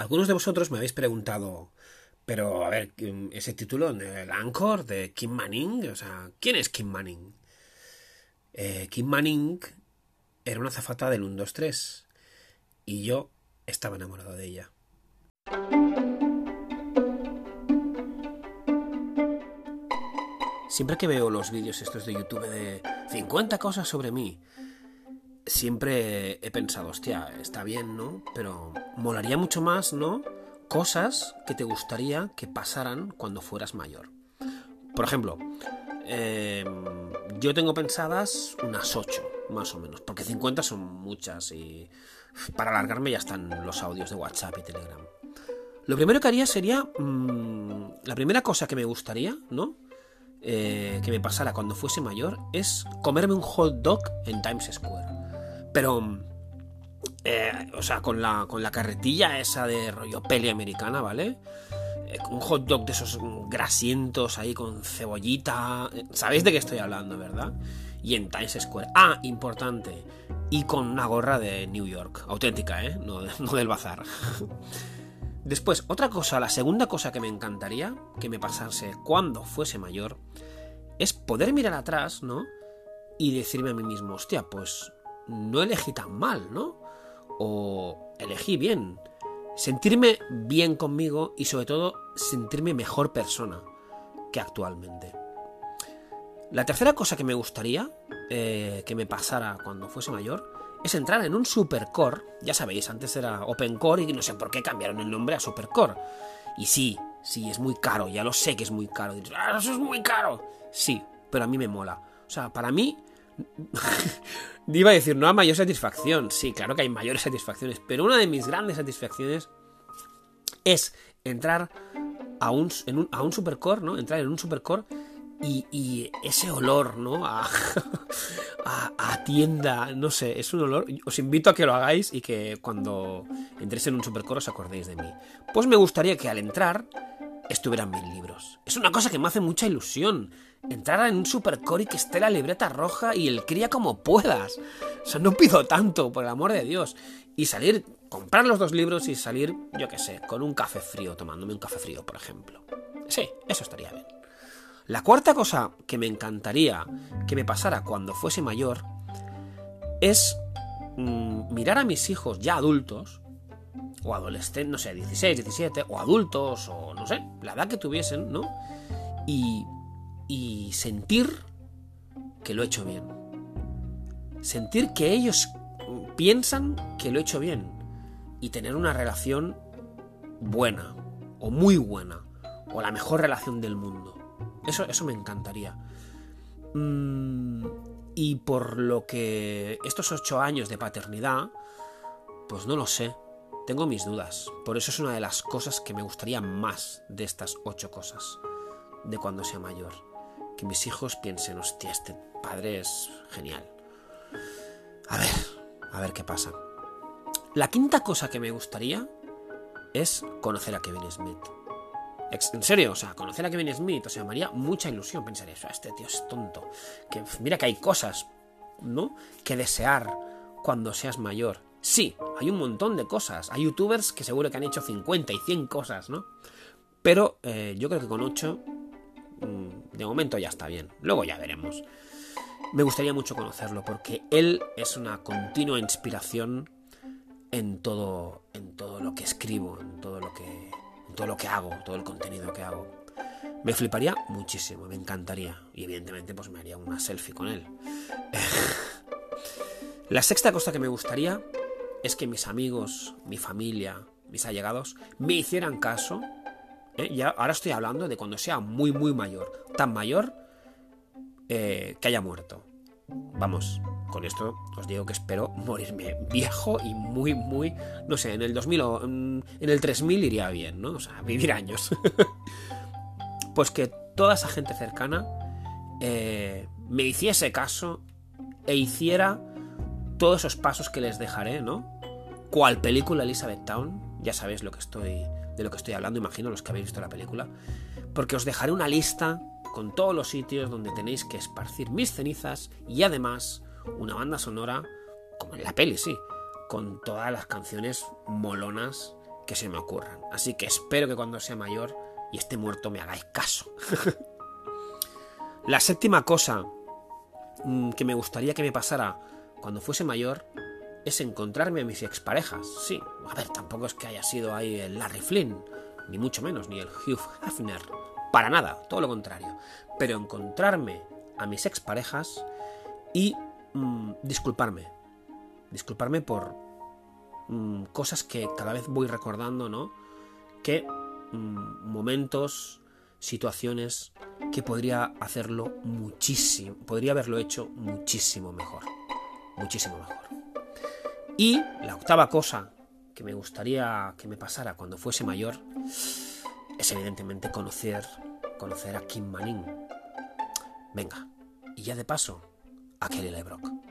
algunos de vosotros me habéis preguntado, pero a ver, ese título, el Anchor de Kim Manning, o sea, ¿quién es Kim Manning? Eh, Kim Manning era una zafata del 1, 2, 3 y yo estaba enamorado de ella. Siempre que veo los vídeos estos de YouTube de 50 cosas sobre mí, siempre he pensado, hostia, está bien, ¿no? Pero molaría mucho más, ¿no? Cosas que te gustaría que pasaran cuando fueras mayor. Por ejemplo, em, yo tengo pensadas unas 8, más o menos, porque 50 son muchas y para alargarme ya están los audios de WhatsApp y Telegram. Lo primero que haría sería... Mm, la primera cosa que me gustaría, ¿no? Eh, que me pasara cuando fuese mayor es comerme un hot dog en Times Square. Pero, eh, o sea, con la, con la carretilla esa de rollo peli americana, ¿vale? Eh, un hot dog de esos grasientos ahí con cebollita. ¿Sabéis de qué estoy hablando, verdad? Y en Times Square. Ah, importante. Y con una gorra de New York. Auténtica, ¿eh? No, no del bazar. Después, otra cosa, la segunda cosa que me encantaría que me pasase cuando fuese mayor, es poder mirar atrás, ¿no? Y decirme a mí mismo, hostia, pues no elegí tan mal, ¿no? O elegí bien. Sentirme bien conmigo y sobre todo sentirme mejor persona que actualmente. La tercera cosa que me gustaría eh, que me pasara cuando fuese mayor es entrar en un Supercore. Ya sabéis, antes era OpenCore y no sé por qué cambiaron el nombre a Supercore. Y sí, sí, es muy caro, ya lo sé que es muy caro. Ah, eso es muy caro. Sí, pero a mí me mola. O sea, para mí... Iba a decir, no hay mayor satisfacción. Sí, claro que hay mayores satisfacciones, pero una de mis grandes satisfacciones es entrar a un, a un supercore, ¿no? Entrar en un supercore y, ese olor, ¿no? A, a, tienda, no sé, es un olor. Os invito a que lo hagáis y que cuando entréis en un supercore os acordéis de mí. Pues me gustaría que al entrar estuvieran mil libros. Es una cosa que me hace mucha ilusión. Entrar en un supercore y que esté la libreta roja y el cría como puedas. O sea, no pido tanto, por el amor de Dios. Y salir, comprar los dos libros y salir, yo qué sé, con un café frío, tomándome un café frío, por ejemplo. Sí, eso estaría bien. La cuarta cosa que me encantaría que me pasara cuando fuese mayor es mm, mirar a mis hijos ya adultos, o adolescentes, no sé, 16, 17, o adultos, o no sé, la edad que tuviesen, ¿no? Y, y sentir que lo he hecho bien. Sentir que ellos piensan que lo he hecho bien. Y tener una relación buena, o muy buena, o la mejor relación del mundo. Eso, eso me encantaría. Mm, y por lo que estos ocho años de paternidad, pues no lo sé. Tengo mis dudas. Por eso es una de las cosas que me gustaría más de estas ocho cosas. De cuando sea mayor. Que mis hijos piensen, hostia, este padre es genial. A ver, a ver qué pasa. La quinta cosa que me gustaría es conocer a Kevin Smith. En serio, o sea, conocer a Kevin Smith, o sea, me haría mucha ilusión pensar eso. Este tío es tonto. Que mira que hay cosas, ¿no? Que desear cuando seas mayor. Sí, hay un montón de cosas. Hay youtubers que seguro que han hecho 50 y 100 cosas, ¿no? Pero eh, yo creo que con 8, mm, de momento ya está bien. Luego ya veremos. Me gustaría mucho conocerlo porque él es una continua inspiración en todo, en todo lo que escribo, en todo lo que todo lo que hago, todo el contenido que hago. Me fliparía muchísimo, me encantaría. Y evidentemente pues me haría una selfie con él. La sexta cosa que me gustaría es que mis amigos, mi familia, mis allegados me hicieran caso. ¿eh? Ya, ahora estoy hablando de cuando sea muy, muy mayor. Tan mayor eh, que haya muerto. Vamos, con esto os digo que espero morirme viejo y muy, muy, no sé, en el 2000 o en el 3000 iría bien, ¿no? O sea, vivir años. pues que toda esa gente cercana eh, me hiciese caso e hiciera todos esos pasos que les dejaré, ¿no? Cual película Elizabeth Town, ya sabéis lo que estoy, de lo que estoy hablando, imagino los que habéis visto la película, porque os dejaré una lista con todos los sitios donde tenéis que esparcir mis cenizas y además una banda sonora, como en la peli, sí, con todas las canciones molonas que se me ocurran. Así que espero que cuando sea mayor y esté muerto me hagáis caso. La séptima cosa mm, que me gustaría que me pasara cuando fuese mayor es encontrarme a mis exparejas. Sí, a ver, tampoco es que haya sido ahí el Larry Flynn, ni mucho menos, ni el Hugh Hefner. Para nada, todo lo contrario. Pero encontrarme a mis exparejas y mm, disculparme. Disculparme por mm, cosas que cada vez voy recordando, ¿no? Que mm, momentos, situaciones que podría hacerlo muchísimo, podría haberlo hecho muchísimo mejor. Muchísimo mejor. Y la octava cosa que me gustaría que me pasara cuando fuese mayor es evidentemente conocer, conocer a Kim Manning. Venga, y ya de paso, a Kelly LeBrock.